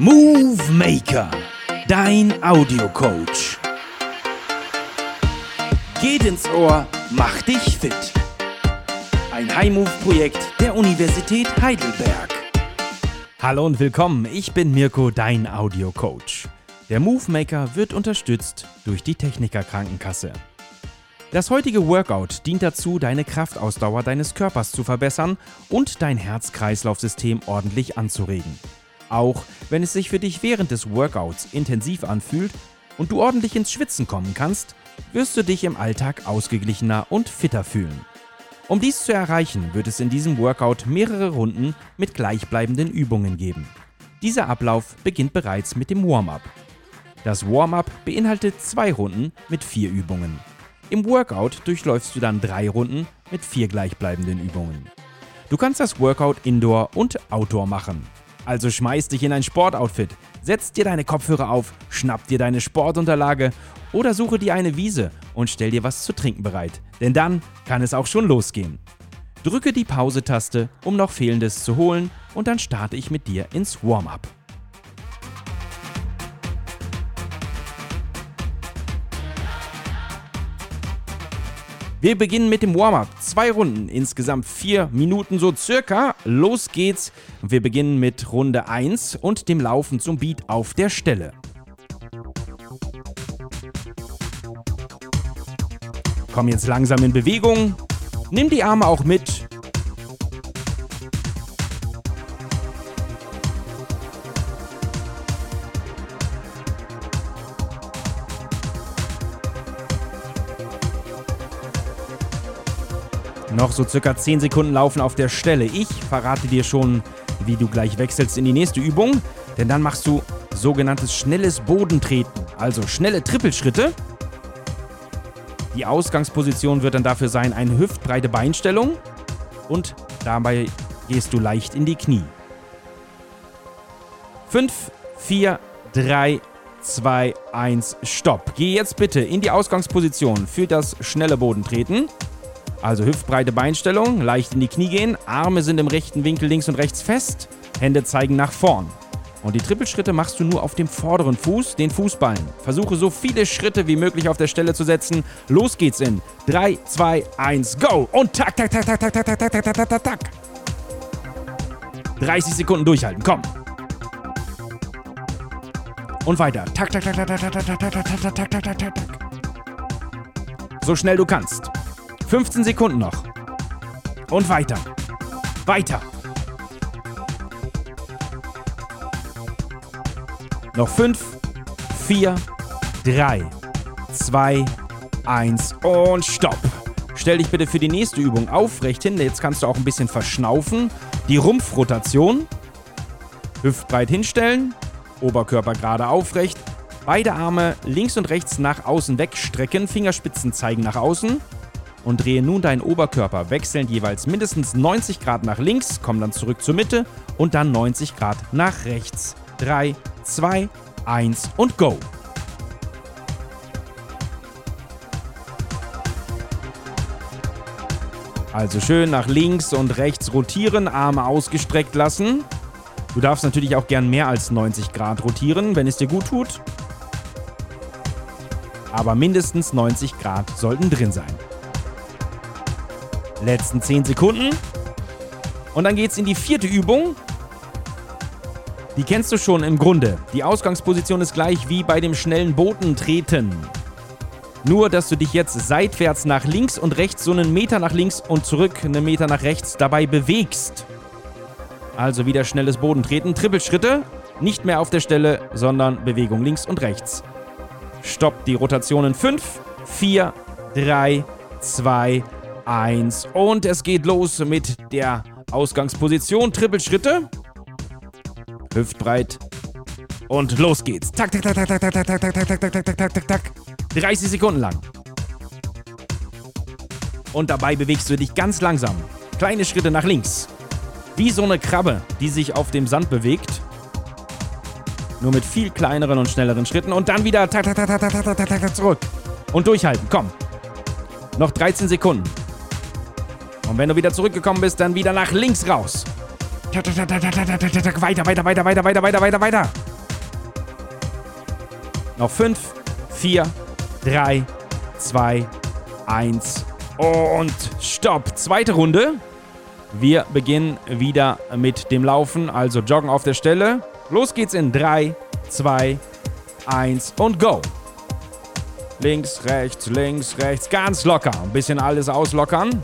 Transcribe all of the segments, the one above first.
Movie Maker, dein Audiocoach. Geht ins Ohr, mach dich fit. Ein High-Move-Projekt der Universität Heidelberg. Hallo und willkommen, ich bin Mirko, dein Audiocoach. Der Movie Maker wird unterstützt durch die Techniker Krankenkasse. Das heutige Workout dient dazu, deine Kraftausdauer deines Körpers zu verbessern und dein Herz-Kreislauf-System ordentlich anzuregen. Auch wenn es sich für dich während des Workouts intensiv anfühlt und du ordentlich ins Schwitzen kommen kannst, wirst du dich im Alltag ausgeglichener und fitter fühlen. Um dies zu erreichen, wird es in diesem Workout mehrere Runden mit gleichbleibenden Übungen geben. Dieser Ablauf beginnt bereits mit dem Warm-up. Das Warm-up beinhaltet zwei Runden mit vier Übungen. Im Workout durchläufst du dann drei Runden mit vier gleichbleibenden Übungen. Du kannst das Workout Indoor und Outdoor machen. Also schmeiß dich in ein Sportoutfit, setz dir deine Kopfhörer auf, schnapp dir deine Sportunterlage oder suche dir eine Wiese und stell dir was zu trinken bereit. Denn dann kann es auch schon losgehen. Drücke die Pause-Taste, um noch Fehlendes zu holen und dann starte ich mit dir ins Warm-up. Wir beginnen mit dem Warm-up. Zwei Runden, insgesamt vier Minuten so circa. Los geht's. Wir beginnen mit Runde 1 und dem Laufen zum Beat auf der Stelle. Komm jetzt langsam in Bewegung. Nimm die Arme auch mit Noch so circa 10 Sekunden laufen auf der Stelle. Ich verrate dir schon, wie du gleich wechselst in die nächste Übung, denn dann machst du sogenanntes schnelles Bodentreten, also schnelle Trippelschritte. Die Ausgangsposition wird dann dafür sein eine hüftbreite Beinstellung und dabei gehst du leicht in die Knie. 5, 4, 3, 2, 1, Stopp. Geh jetzt bitte in die Ausgangsposition für das schnelle Bodentreten. Also hüftbreite Beinstellung, leicht in die Knie gehen, Arme sind im rechten Winkel links und rechts fest, Hände zeigen nach vorn. Und die Trippelschritte machst du nur auf dem vorderen Fuß, den Fußballen. Versuche so viele Schritte wie möglich auf der Stelle zu setzen. Los geht's in 3, 2, 1, go! Und tak, tak, tak, tak, tak, tak, tak, tak, tak, tak, tak, tak. 30 Sekunden durchhalten, komm. Und weiter. Tak, tak, tak, tak, tak, tak, tak, tak, tak, tak, tak, tak, tak, tak. So schnell du kannst. 15 Sekunden noch. Und weiter. Weiter. Noch 5, 4, 3, 2, 1 und stopp. Stell dich bitte für die nächste Übung aufrecht hin. Jetzt kannst du auch ein bisschen verschnaufen. Die Rumpfrotation. Hüftbreit hinstellen. Oberkörper gerade aufrecht. Beide Arme links und rechts nach außen wegstrecken. Fingerspitzen zeigen nach außen und drehe nun deinen Oberkörper wechselnd jeweils mindestens 90 Grad nach links, komm dann zurück zur Mitte und dann 90 Grad nach rechts. 3, 2, 1 und go! Also schön nach links und rechts rotieren, Arme ausgestreckt lassen. Du darfst natürlich auch gern mehr als 90 Grad rotieren, wenn es dir gut tut. Aber mindestens 90 Grad sollten drin sein. Letzten 10 Sekunden. Und dann geht's in die vierte Übung. Die kennst du schon im Grunde. Die Ausgangsposition ist gleich wie bei dem schnellen Botentreten. Nur, dass du dich jetzt seitwärts nach links und rechts so einen Meter nach links und zurück einen Meter nach rechts dabei bewegst. Also wieder schnelles Bodentreten. Trippelschritte. Nicht mehr auf der Stelle, sondern Bewegung links und rechts. Stopp die Rotationen 5, 4, 3, 2, 1 und es geht los mit der Ausgangsposition. Trippelschritte. Hüftbreit. Und los geht's. Tak, tak, tak, tak, tak, tak, tak, tak, tak, tak, tak, tak, tak, tak, tak. 30 Sekunden lang. Und dabei bewegst du dich ganz langsam. Kleine Schritte nach links. Wie so eine Krabbe, die sich auf dem Sand bewegt. Nur mit viel kleineren und schnelleren Schritten. Und dann wieder zurück. Und durchhalten. Komm. Noch 13 Sekunden. Und wenn du wieder zurückgekommen bist, dann wieder nach links raus. Weiter, weiter, weiter, weiter, weiter, weiter, weiter, weiter. Noch 5, 4, 3, 2, 1 und Stopp. Zweite Runde. Wir beginnen wieder mit dem Laufen, also joggen auf der Stelle. Los geht's in 3, 2, 1 und go. Links, rechts, links, rechts, ganz locker. Ein bisschen alles auslockern.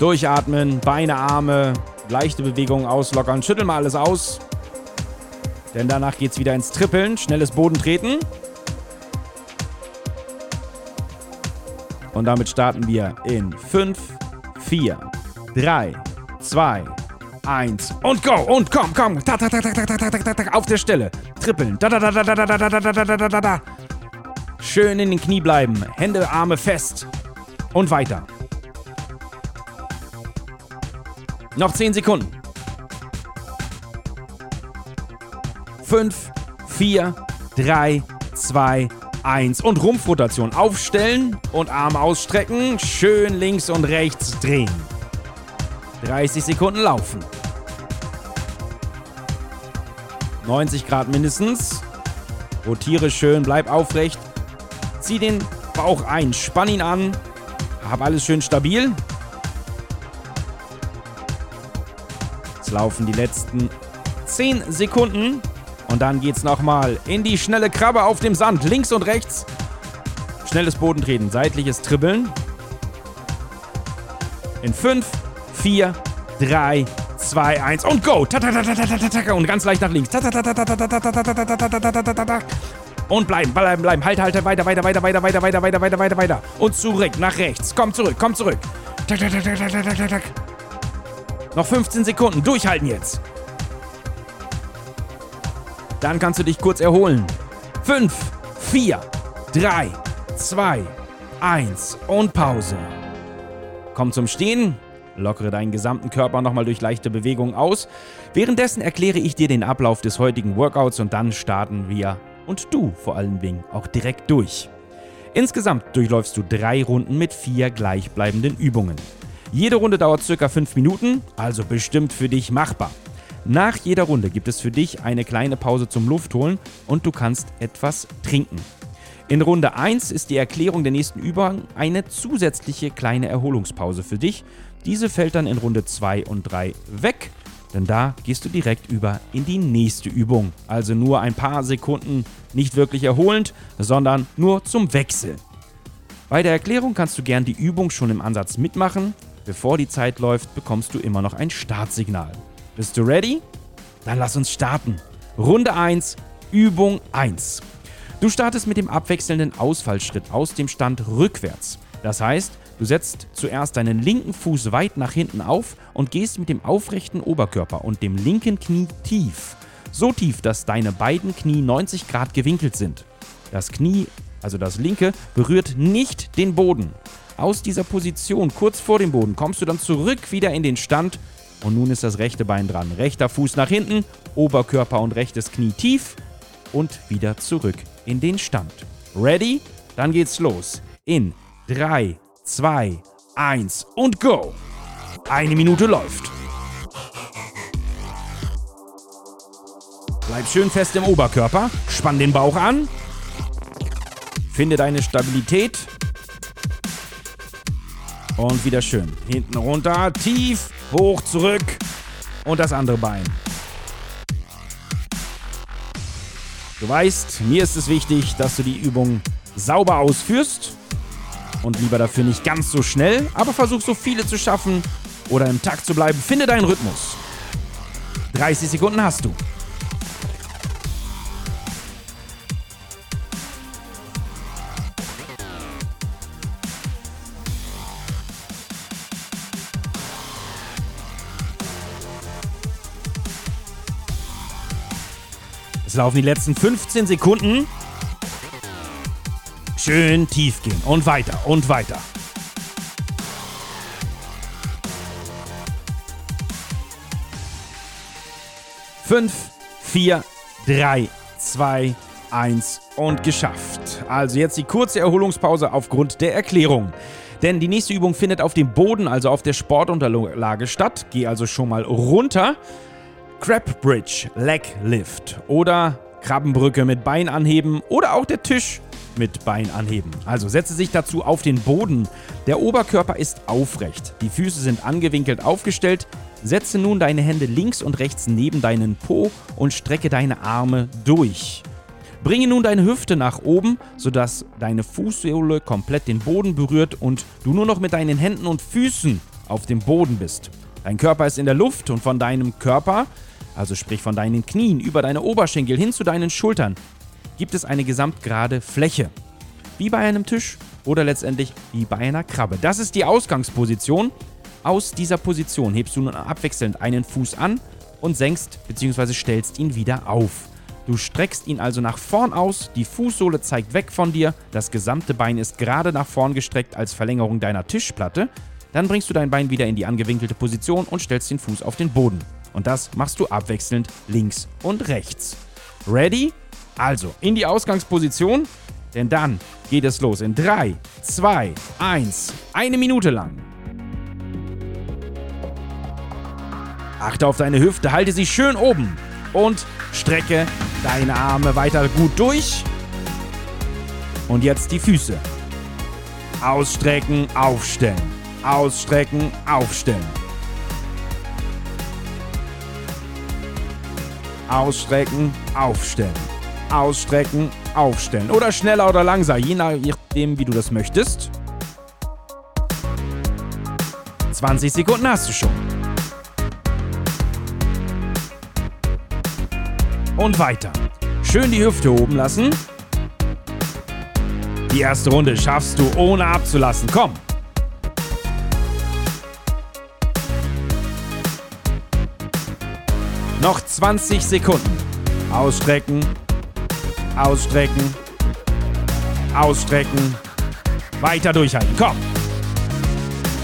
Durchatmen, Beine, Arme, leichte Bewegungen auslockern. Schütteln mal alles aus. Denn danach geht's wieder ins Trippeln. Schnelles Boden treten. Und damit starten wir in 5, 4, 3, 2, 1 und go! Und komm, komm! Auf der Stelle. Trippeln. Schön in den Knie bleiben. Hände, Arme fest. Und weiter. Noch 10 Sekunden. 5, 4, 3, 2, 1 und Rumpfrotation. Aufstellen und Arm ausstrecken. Schön links und rechts drehen. 30 Sekunden laufen. 90 Grad mindestens. Rotiere schön, bleib aufrecht. Zieh den Bauch ein, spann ihn an. Hab alles schön stabil. Jetzt laufen die letzten 10 Sekunden. Und dann geht's nochmal in die schnelle Krabbe auf dem Sand. Links und rechts. Schnelles Bodentreten, seitliches Dribbeln. In 5, 4, 3, 2, 1 und go! Und ganz leicht nach links. Und bleiben, bleiben, bleiben. Halt, halt, weiter, weiter, weiter, weiter, weiter, weiter, weiter, weiter, weiter, weiter. Und zurück, nach rechts. Komm zurück, komm zurück. Noch 15 Sekunden. Durchhalten jetzt. Dann kannst du dich kurz erholen. 5, 4, 3, 2, 1 und Pause. Komm zum Stehen. Lockere deinen gesamten Körper nochmal durch leichte Bewegungen aus. Währenddessen erkläre ich dir den Ablauf des heutigen Workouts und dann starten wir und du vor allen Dingen auch direkt durch. Insgesamt durchläufst du drei Runden mit vier gleichbleibenden Übungen. Jede Runde dauert circa 5 Minuten, also bestimmt für dich machbar. Nach jeder Runde gibt es für dich eine kleine Pause zum Luftholen und du kannst etwas trinken. In Runde 1 ist die Erklärung der nächsten Übung eine zusätzliche kleine Erholungspause für dich. Diese fällt dann in Runde 2 und 3 weg, denn da gehst du direkt über in die nächste Übung. Also nur ein paar Sekunden nicht wirklich erholend, sondern nur zum Wechseln. Bei der Erklärung kannst du gern die Übung schon im Ansatz mitmachen. Bevor die Zeit läuft, bekommst du immer noch ein Startsignal. Bist du ready? Dann lass uns starten. Runde 1, Übung 1. Du startest mit dem abwechselnden Ausfallschritt aus dem Stand rückwärts. Das heißt, du setzt zuerst deinen linken Fuß weit nach hinten auf und gehst mit dem aufrechten Oberkörper und dem linken Knie tief. So tief, dass deine beiden Knie 90 Grad gewinkelt sind. Das Knie, also das linke, berührt nicht den Boden. Aus dieser Position kurz vor dem Boden kommst du dann zurück wieder in den Stand und nun ist das rechte Bein dran. Rechter Fuß nach hinten, Oberkörper und rechtes Knie tief und wieder zurück in den Stand. Ready? Dann geht's los. In 3, 2, 1 und go! Eine Minute läuft. Bleib schön fest im Oberkörper, spann den Bauch an, finde deine Stabilität und wieder schön. Hinten runter, tief, hoch, zurück und das andere Bein. Du weißt, mir ist es wichtig, dass du die Übung sauber ausführst und lieber dafür nicht ganz so schnell, aber versuch so viele zu schaffen oder im Takt zu bleiben. Finde deinen Rhythmus. 30 Sekunden hast du. Es laufen die letzten 15 Sekunden. Schön tief gehen und weiter und weiter. Fünf, vier, drei, zwei, eins und geschafft. Also jetzt die kurze Erholungspause aufgrund der Erklärung. Denn die nächste Übung findet auf dem Boden, also auf der Sportunterlage statt. Geh also schon mal runter. Crab Bridge Leg Lift oder Krabbenbrücke mit Bein anheben oder auch der Tisch mit Bein anheben. Also setze sich dazu auf den Boden. Der Oberkörper ist aufrecht. Die Füße sind angewinkelt aufgestellt. Setze nun deine Hände links und rechts neben deinen Po und strecke deine Arme durch. Bringe nun deine Hüfte nach oben, sodass deine Fußsohle komplett den Boden berührt und du nur noch mit deinen Händen und Füßen auf dem Boden bist. Dein Körper ist in der Luft und von deinem Körper, also sprich von deinen Knien über deine Oberschenkel hin zu deinen Schultern, gibt es eine gesamtgerade Fläche. Wie bei einem Tisch oder letztendlich wie bei einer Krabbe. Das ist die Ausgangsposition. Aus dieser Position hebst du nun abwechselnd einen Fuß an und senkst bzw. stellst ihn wieder auf. Du streckst ihn also nach vorn aus, die Fußsohle zeigt weg von dir, das gesamte Bein ist gerade nach vorn gestreckt als Verlängerung deiner Tischplatte. Dann bringst du dein Bein wieder in die angewinkelte Position und stellst den Fuß auf den Boden. Und das machst du abwechselnd links und rechts. Ready? Also in die Ausgangsposition, denn dann geht es los in 3, 2, 1, eine Minute lang. Achte auf deine Hüfte, halte sie schön oben und strecke deine Arme weiter gut durch. Und jetzt die Füße. Ausstrecken, aufstellen. Ausstrecken, aufstellen. Ausstrecken, aufstellen ausstrecken, aufstellen. Oder schneller oder langsamer, je nachdem, wie du das möchtest. 20 Sekunden hast du schon. Und weiter. Schön die Hüfte oben lassen. Die erste Runde schaffst du ohne abzulassen. Komm. Noch 20 Sekunden. Ausstrecken, Ausstrecken. Ausstrecken. Weiter durchhalten. Komm.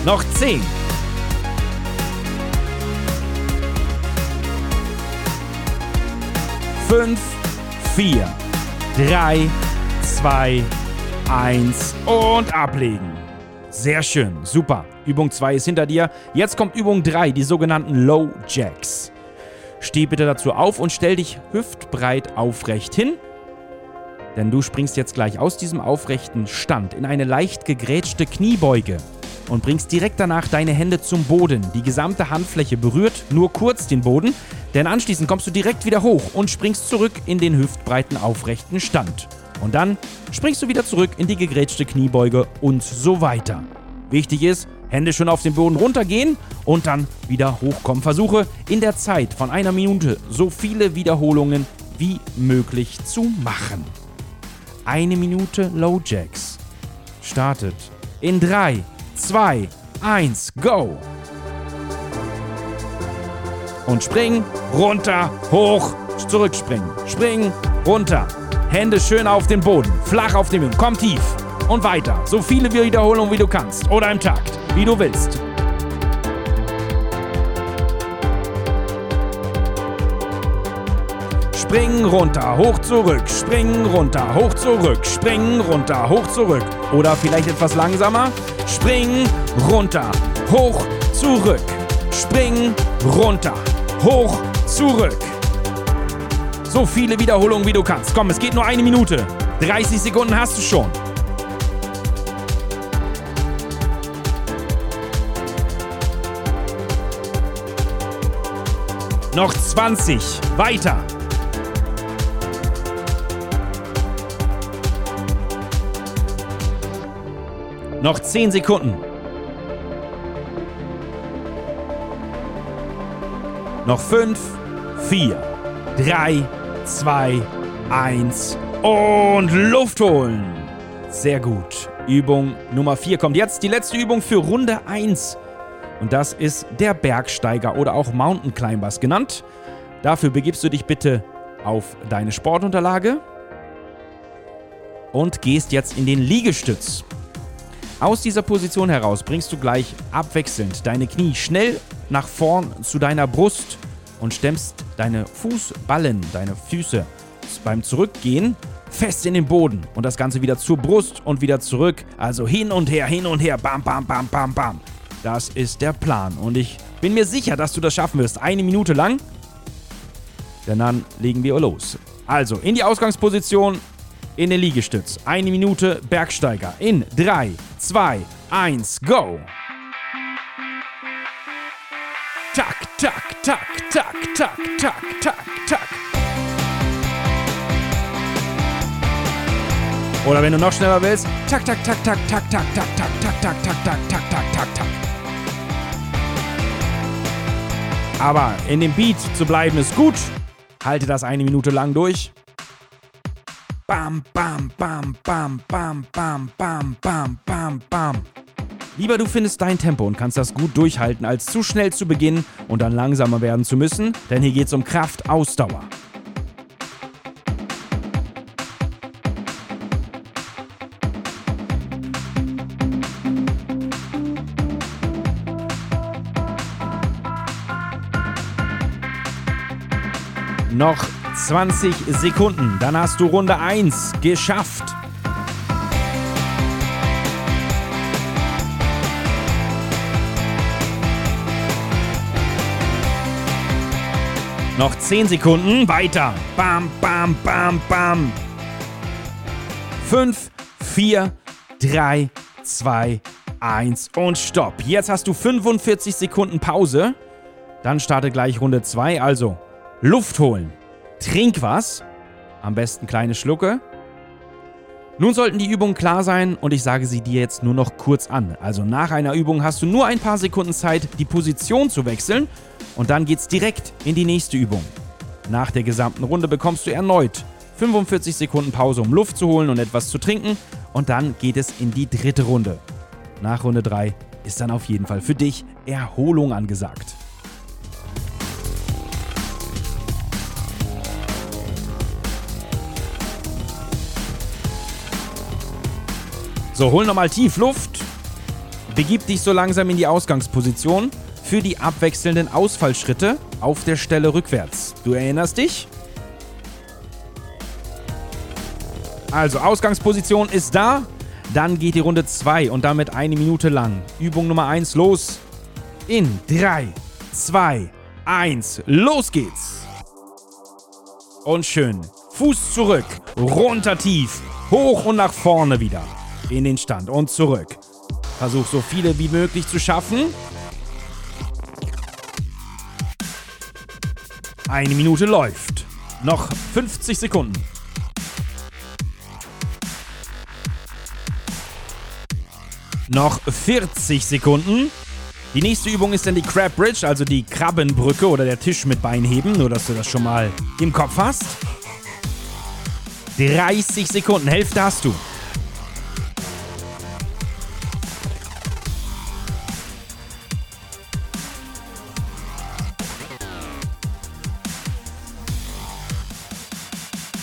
Noch 10. Fünf, vier, drei, zwei, eins und ablegen. Sehr schön, super. Übung 2 ist hinter dir. Jetzt kommt Übung 3, die sogenannten Low Jacks. Steh bitte dazu auf und stell dich hüftbreit aufrecht hin denn du springst jetzt gleich aus diesem aufrechten Stand in eine leicht gegrätschte Kniebeuge und bringst direkt danach deine Hände zum Boden. Die gesamte Handfläche berührt nur kurz den Boden, denn anschließend kommst du direkt wieder hoch und springst zurück in den hüftbreiten aufrechten Stand. Und dann springst du wieder zurück in die gegrätschte Kniebeuge und so weiter. Wichtig ist, Hände schon auf den Boden runtergehen und dann wieder hochkommen. Versuche in der Zeit von einer Minute so viele Wiederholungen wie möglich zu machen. Eine Minute Low Jacks. Startet in 3, 2, 1, go! Und springen, runter, hoch, zurückspringen. Springen, runter. Hände schön auf den Boden, flach auf den Boden. Komm tief und weiter. So viele Wiederholungen wie du kannst. Oder im Takt, wie du willst. Springen runter, hoch zurück, springen runter, hoch zurück, springen runter, hoch zurück. Oder vielleicht etwas langsamer. Springen runter, hoch zurück, springen runter, hoch zurück. So viele Wiederholungen wie du kannst. Komm, es geht nur eine Minute. 30 Sekunden hast du schon. Noch 20. Weiter. Noch 10 Sekunden. Noch 5, 4, 3, 2, 1 und Luft holen. Sehr gut. Übung Nummer 4 kommt jetzt. Die letzte Übung für Runde 1. Und das ist der Bergsteiger oder auch Mountain Climbers genannt. Dafür begibst du dich bitte auf deine Sportunterlage und gehst jetzt in den Liegestütz. Aus dieser Position heraus bringst du gleich abwechselnd deine Knie schnell nach vorn zu deiner Brust und stemmst deine Fußballen, deine Füße beim Zurückgehen fest in den Boden und das Ganze wieder zur Brust und wieder zurück. Also hin und her, hin und her, bam, bam, bam, bam, bam. Das ist der Plan und ich bin mir sicher, dass du das schaffen wirst. Eine Minute lang. Denn dann legen wir los. Also in die Ausgangsposition, in den Liegestütz. Eine Minute Bergsteiger. In 3, 2, 1, go! Tak, tak, tak, tak, tak, tak, tak, tak. Oder wenn du noch schneller willst, tak, tak, tak, tak, tak, tak, tak, tak, tak, tak, tak, tak, tak, tak, tak, Aber in dem Beat zu bleiben ist gut. Halte das eine Minute lang durch. Bam, bam, bam, bam, bam, bam, bam, bam, bam, bam. Lieber du findest dein Tempo und kannst das gut durchhalten, als zu schnell zu beginnen und dann langsamer werden zu müssen, denn hier geht es um Kraft, Ausdauer. Noch 20 Sekunden, dann hast du Runde 1 geschafft. Noch 10 Sekunden, weiter. Bam, bam, bam, bam. 5, 4, 3, 2, 1 und stopp. Jetzt hast du 45 Sekunden Pause. Dann starte gleich Runde 2, also Luft holen. Trink was. Am besten kleine Schlucke. Nun sollten die Übungen klar sein und ich sage sie dir jetzt nur noch kurz an. Also nach einer Übung hast du nur ein paar Sekunden Zeit, die Position zu wechseln und dann geht's direkt in die nächste Übung. Nach der gesamten Runde bekommst du erneut 45 Sekunden Pause, um Luft zu holen und etwas zu trinken und dann geht es in die dritte Runde. Nach Runde 3 ist dann auf jeden Fall für dich Erholung angesagt. So, hol nochmal tief Luft. Begib dich so langsam in die Ausgangsposition für die abwechselnden Ausfallschritte auf der Stelle rückwärts. Du erinnerst dich? Also, Ausgangsposition ist da. Dann geht die Runde 2 und damit eine Minute lang. Übung Nummer 1 los. In 3, 2, 1, los geht's. Und schön. Fuß zurück, runter tief, hoch und nach vorne wieder in den Stand und zurück. Versuch so viele wie möglich zu schaffen. Eine Minute läuft. Noch 50 Sekunden. Noch 40 Sekunden. Die nächste Übung ist dann die Crab Bridge, also die Krabbenbrücke oder der Tisch mit Beinheben, nur dass du das schon mal im Kopf hast. 30 Sekunden, Hälfte hast du.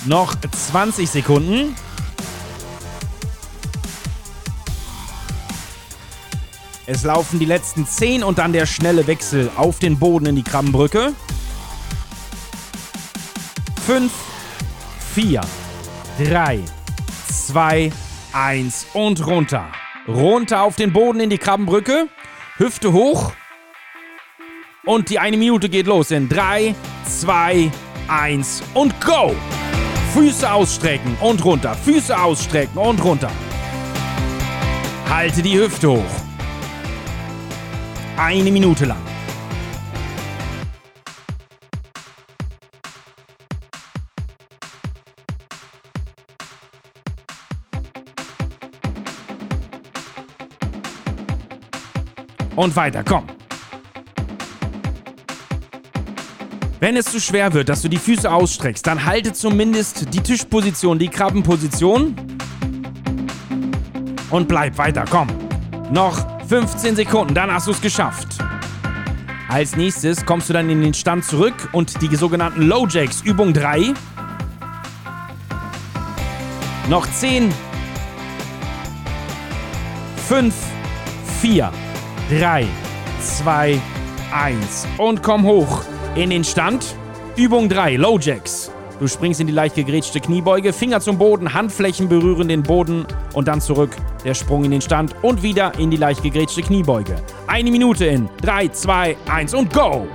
Noch 20 Sekunden. Es laufen die letzten 10 und dann der schnelle Wechsel auf den Boden in die Krabbenbrücke. 5, 4, 3, 2, 1 und runter. Runter auf den Boden in die Krabbenbrücke. Hüfte hoch. Und die eine Minute geht los in 3, 2, 1 und go! Füße ausstrecken und runter. Füße ausstrecken und runter. Halte die Hüfte hoch. Eine Minute lang. Und weiter, komm. Wenn es zu schwer wird, dass du die Füße ausstreckst, dann halte zumindest die Tischposition, die Krabbenposition. Und bleib weiter, komm. Noch 15 Sekunden, dann hast du es geschafft. Als nächstes kommst du dann in den Stand zurück und die sogenannten Low Jacks, Übung 3. Noch 10, 5, 4, 3, 2, 1 und komm hoch in den Stand. Übung 3, Low Jacks. Du springst in die leicht gegrätschte Kniebeuge, Finger zum Boden, Handflächen berühren den Boden und dann zurück. Der Sprung in den Stand und wieder in die leicht gegrätschte Kniebeuge. Eine Minute in 3, 2, 1 und go!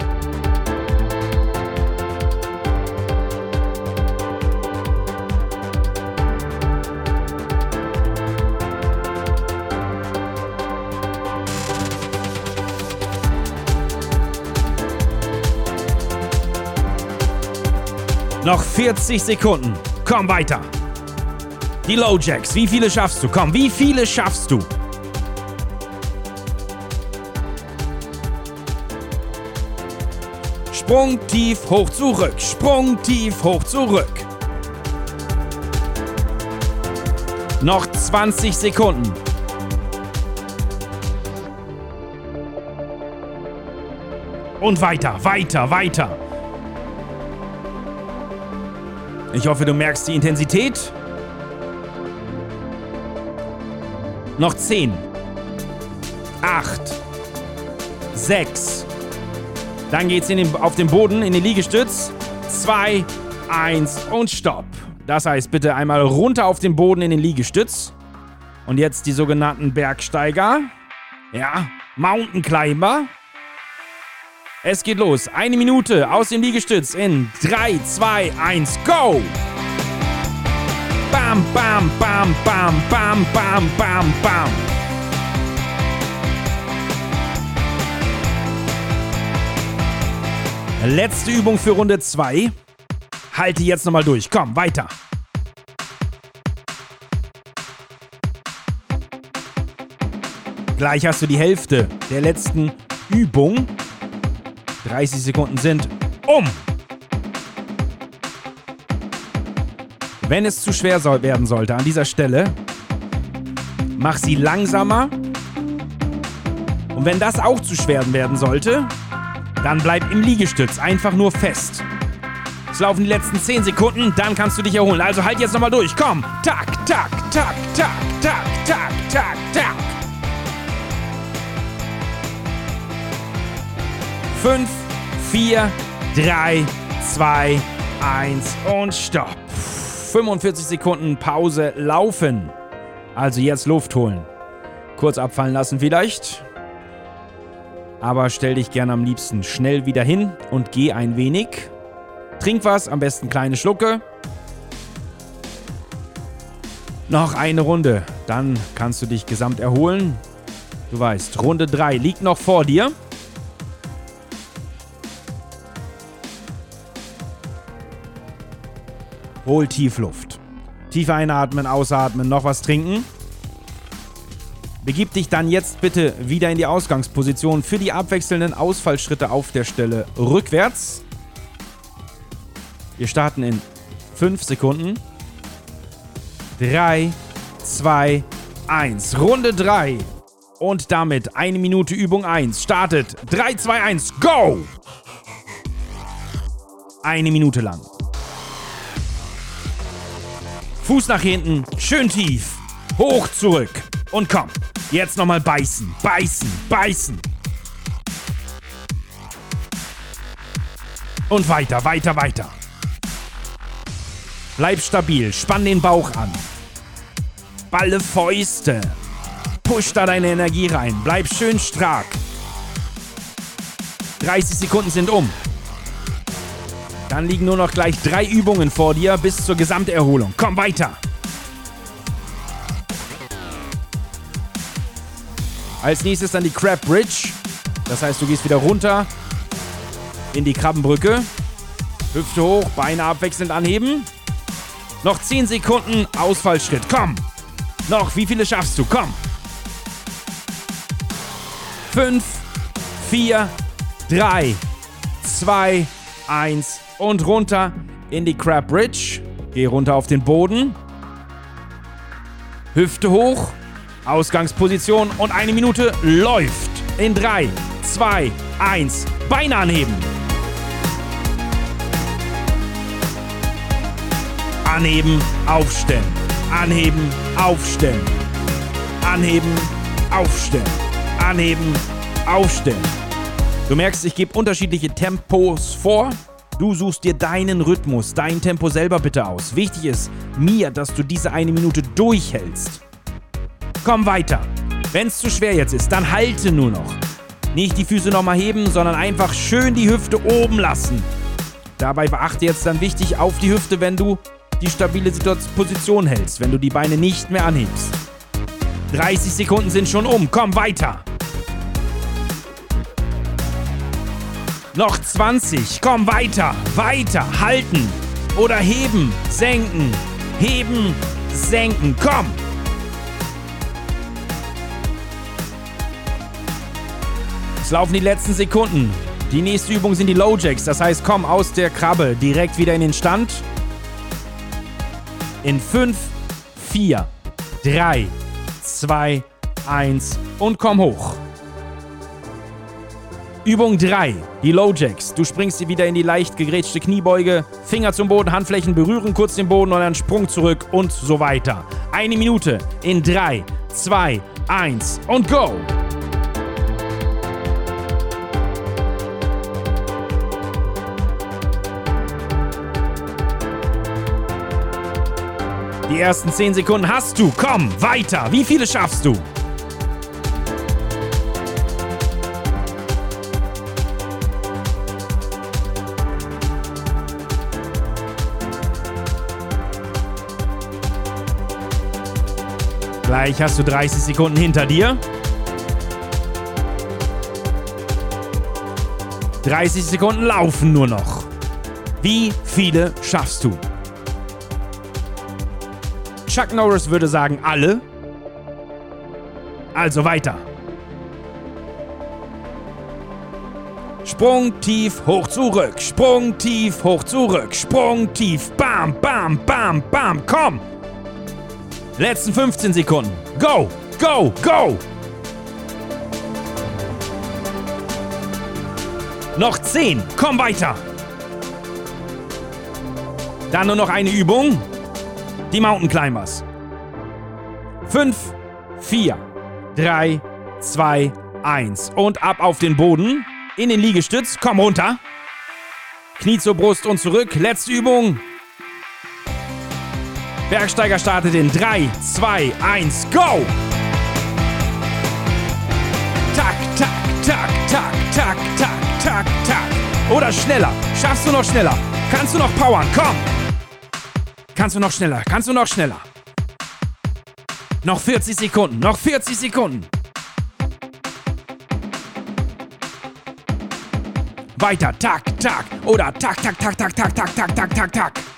Noch 40 Sekunden. Komm weiter. Die Low Jacks, wie viele schaffst du? Komm, wie viele schaffst du? Sprung tief hoch zurück. Sprung tief hoch zurück. Noch 20 Sekunden. Und weiter, weiter, weiter. Ich hoffe, du merkst die Intensität. Noch 10. 8. 6. Dann geht's in den, auf den Boden, in den Liegestütz. 2, 1 und Stopp. Das heißt, bitte einmal runter auf den Boden in den Liegestütz. Und jetzt die sogenannten Bergsteiger. Ja, Mountain Climber. Es geht los. Eine Minute aus dem Liegestütz in 3, 2, 1, go! Bam, bam, bam, bam, bam, bam, bam, bam. Letzte Übung für Runde 2. Halte jetzt nochmal durch. Komm, weiter. Gleich hast du die Hälfte der letzten Übung. 30 Sekunden sind um. Wenn es zu schwer soll werden sollte an dieser Stelle, mach sie langsamer. Und wenn das auch zu schwer werden sollte, dann bleib im Liegestütz einfach nur fest. Es laufen die letzten 10 Sekunden, dann kannst du dich erholen. Also halt jetzt nochmal durch. Komm. Tak, tak, tak, tak, tak, tak, tak, tak. 5, 4, 3, 2, 1 und Stopp. 45 Sekunden Pause laufen. Also jetzt Luft holen. Kurz abfallen lassen vielleicht. Aber stell dich gerne am liebsten schnell wieder hin und geh ein wenig. Trink was, am besten kleine Schlucke. Noch eine Runde, dann kannst du dich gesamt erholen. Du weißt, Runde 3 liegt noch vor dir. Hol tief Luft. Tief einatmen, ausatmen, noch was trinken. Begib dich dann jetzt bitte wieder in die Ausgangsposition für die abwechselnden Ausfallschritte auf der Stelle rückwärts. Wir starten in 5 Sekunden. 3, 2, 1. Runde 3. Und damit eine Minute Übung 1. Startet. 3, 2, 1. Go! Eine Minute lang. Fuß nach hinten, schön tief. Hoch zurück. Und komm. Jetzt nochmal beißen, beißen, beißen. Und weiter, weiter, weiter. Bleib stabil, spann den Bauch an. Balle Fäuste. Push da deine Energie rein. Bleib schön stark. 30 Sekunden sind um. Dann liegen nur noch gleich drei Übungen vor dir bis zur Gesamterholung. Komm weiter. Als nächstes dann die Crab Bridge. Das heißt, du gehst wieder runter in die Krabbenbrücke. Hüfte hoch, Beine abwechselnd anheben. Noch 10 Sekunden Ausfallschritt. Komm. Noch, wie viele schaffst du? Komm. 5, 4, 3, 2, 1 und runter in die Crab Bridge. Geh runter auf den Boden. Hüfte hoch. Ausgangsposition und eine Minute läuft. In 3, 2, 1. Beine anheben. Anheben, aufstellen. Anheben, aufstellen. Anheben, aufstellen. Anheben, aufstellen. Du merkst, ich gebe unterschiedliche Tempos vor. Du suchst dir deinen Rhythmus, dein Tempo selber bitte aus. Wichtig ist mir, dass du diese eine Minute durchhältst. Komm weiter. Wenn es zu schwer jetzt ist, dann halte nur noch. Nicht die Füße nochmal heben, sondern einfach schön die Hüfte oben lassen. Dabei beachte jetzt dann wichtig auf die Hüfte, wenn du die stabile Position hältst, wenn du die Beine nicht mehr anhebst. 30 Sekunden sind schon um. Komm weiter. Noch 20. Komm weiter. Weiter. Halten. Oder heben, senken, heben, senken. Komm! Es laufen die letzten Sekunden. Die nächste Übung sind die Low Jacks. Das heißt, komm aus der Krabbe direkt wieder in den Stand. In 5, 4, 3, 2, 1 und komm hoch. Übung 3, die Low Jacks. Du springst wieder in die leicht gegrätschte Kniebeuge, Finger zum Boden, Handflächen berühren kurz den Boden und dann Sprung zurück und so weiter. Eine Minute in 3, 2, 1 und go! Die ersten 10 Sekunden hast du. Komm, weiter. Wie viele schaffst du? Gleich hast du 30 Sekunden hinter dir. 30 Sekunden laufen nur noch. Wie viele schaffst du? Chuck Norris würde sagen alle. Also weiter. Sprung tief, hoch zurück. Sprung tief, hoch zurück. Sprung tief. Bam, bam, bam, bam. Komm. Letzten 15 Sekunden. Go, go, go. Noch 10. Komm weiter. Dann nur noch eine Übung. Die Mountain Climbers. 5, 4, 3, 2, 1. Und ab auf den Boden. In den Liegestütz. Komm runter. Knie zur Brust und zurück. Letzte Übung. Bergsteiger startet in 3, 2, 1, go! Tak, tak, tak, tak, tak, tak, tak, tak. Oder schneller. Schaffst du noch schneller? Kannst du noch powern? Komm! Kannst du noch schneller? Kannst du noch schneller? Noch 40 Sekunden. Noch 40 Sekunden. Weiter. Tak, tak. Oder tak, tak, tak, tak, tak, tak, tak, tak, tak, tak.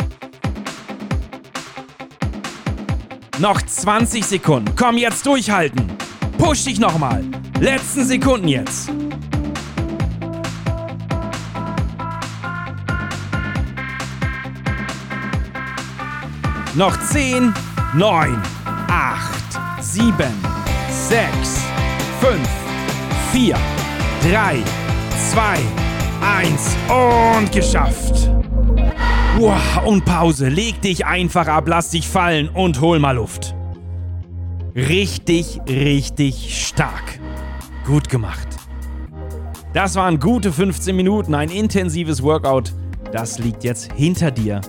Noch 20 Sekunden. Komm, jetzt durchhalten. Push dich nochmal. Letzten Sekunden jetzt. Noch 10, 9, 8, 7, 6, 5, 4, 3, 2, 1 und geschafft. Und Pause. Leg dich einfach ab, lass dich fallen und hol mal Luft. Richtig, richtig stark. Gut gemacht. Das waren gute 15 Minuten, ein intensives Workout. Das liegt jetzt hinter dir.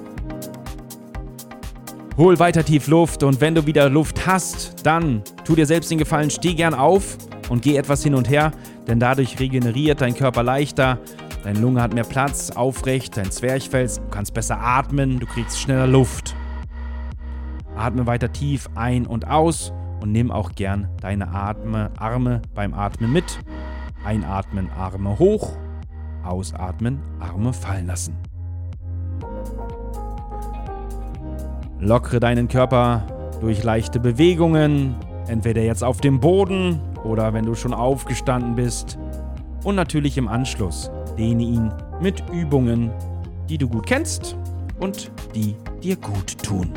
Hol weiter tief Luft und wenn du wieder Luft hast, dann tu dir selbst den Gefallen, steh gern auf und geh etwas hin und her, denn dadurch regeneriert dein Körper leichter, deine Lunge hat mehr Platz, aufrecht, dein Zwerchfell, du kannst besser atmen, du kriegst schneller Luft. Atme weiter tief ein und aus und nimm auch gern deine Atme, Arme beim Atmen mit. Einatmen, Arme hoch, ausatmen, Arme fallen lassen. Lockere deinen Körper durch leichte Bewegungen, entweder jetzt auf dem Boden oder wenn du schon aufgestanden bist. Und natürlich im Anschluss dehne ihn mit Übungen, die du gut kennst und die dir gut tun.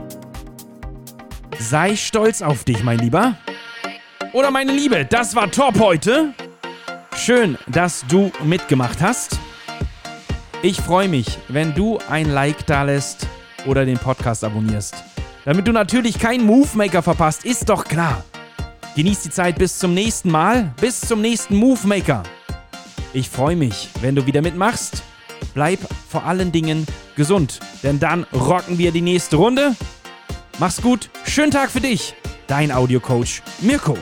Sei stolz auf dich, mein Lieber. Oder meine Liebe, das war top heute. Schön, dass du mitgemacht hast. Ich freue mich, wenn du ein Like da lässt oder den Podcast abonnierst. Damit du natürlich keinen Movemaker verpasst, ist doch klar. Genieß die Zeit bis zum nächsten Mal, bis zum nächsten Movemaker. Ich freue mich, wenn du wieder mitmachst. Bleib vor allen Dingen gesund, denn dann rocken wir die nächste Runde. Mach's gut, schönen Tag für dich. Dein Audiocoach Mirko.